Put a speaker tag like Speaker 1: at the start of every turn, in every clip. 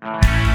Speaker 1: ア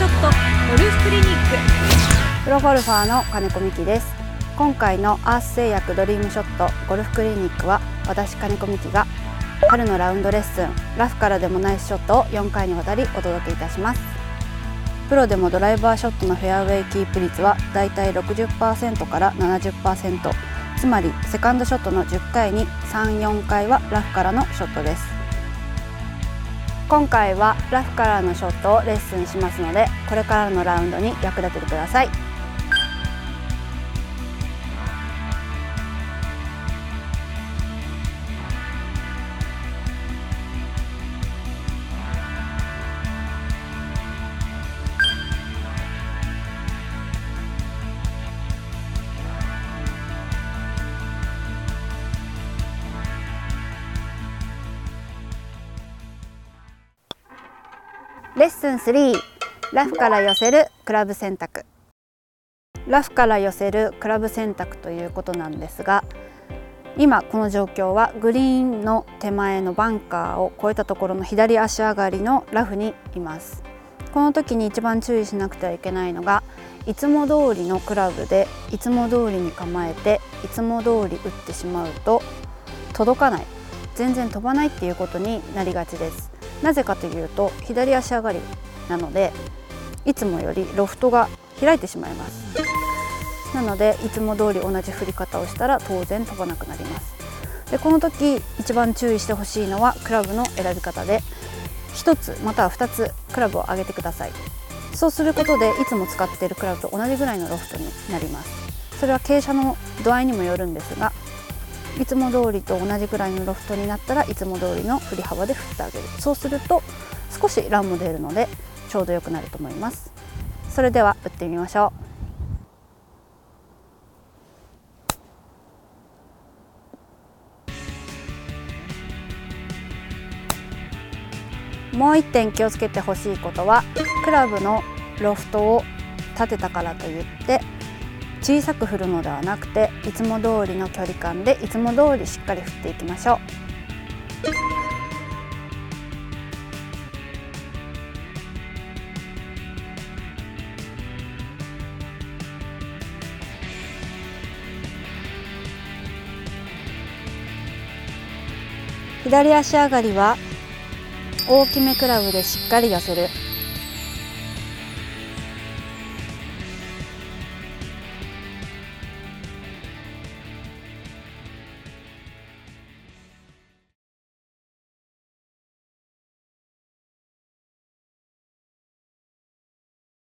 Speaker 1: ショットゴルフクリニック。
Speaker 2: プロゴルファーの金子美希です。今回のアース製薬ドリームショットゴルフクリニックは私金子美希が春のラウンドレッスンラフからでもナイスショットを4回にわたりお届けいたします。プロでもドライバーショットのフェアウェイキープ率はだいたい60%から70%つまりセカンドショットの10回に34回はラフからのショットです。今回はラフからのショットをレッスンしますのでこれからのラウンドに役立ててください。レッスン3ラフから寄せるクラブ選択。ラフから寄せるクラブ選択ということなんですが今この状況はグリーンの手前のバンカーを越えたところの左足上がりのラフにいます。この時に一番注意しなくてはいけないのがいつも通りのクラブでいつも通りに構えていつも通り打ってしまうと届かない。全然飛ばないっていうことになりがちです。なぜかというと左足上がりなのでいつもよりロフトが開いてしまいます。なのでいつも通り同じ振り方をしたら当然飛ばなくなります。でこの時一番注意してほしいのはクラブの選び方で1つまたは2つクラブを上げてください。そうすることでいつも使っているクラブと同じぐらいのロフトになります。それは傾斜の度合いにもよるんですがいつも通りと同じぐらいのロフトになったらいつも通りの振り幅で振ってあげる。そうすると少しランも出るのでちょうど良くなると思います。それでは打ってみましょう。もう一点気をつけてほしいことはクラブのロフトを立てたからといって小さく振るのではなくていつも通りの距離感でいつも通りしっかり振っていきましょう。左足上がりは大きめクラブでしっかり寄せる。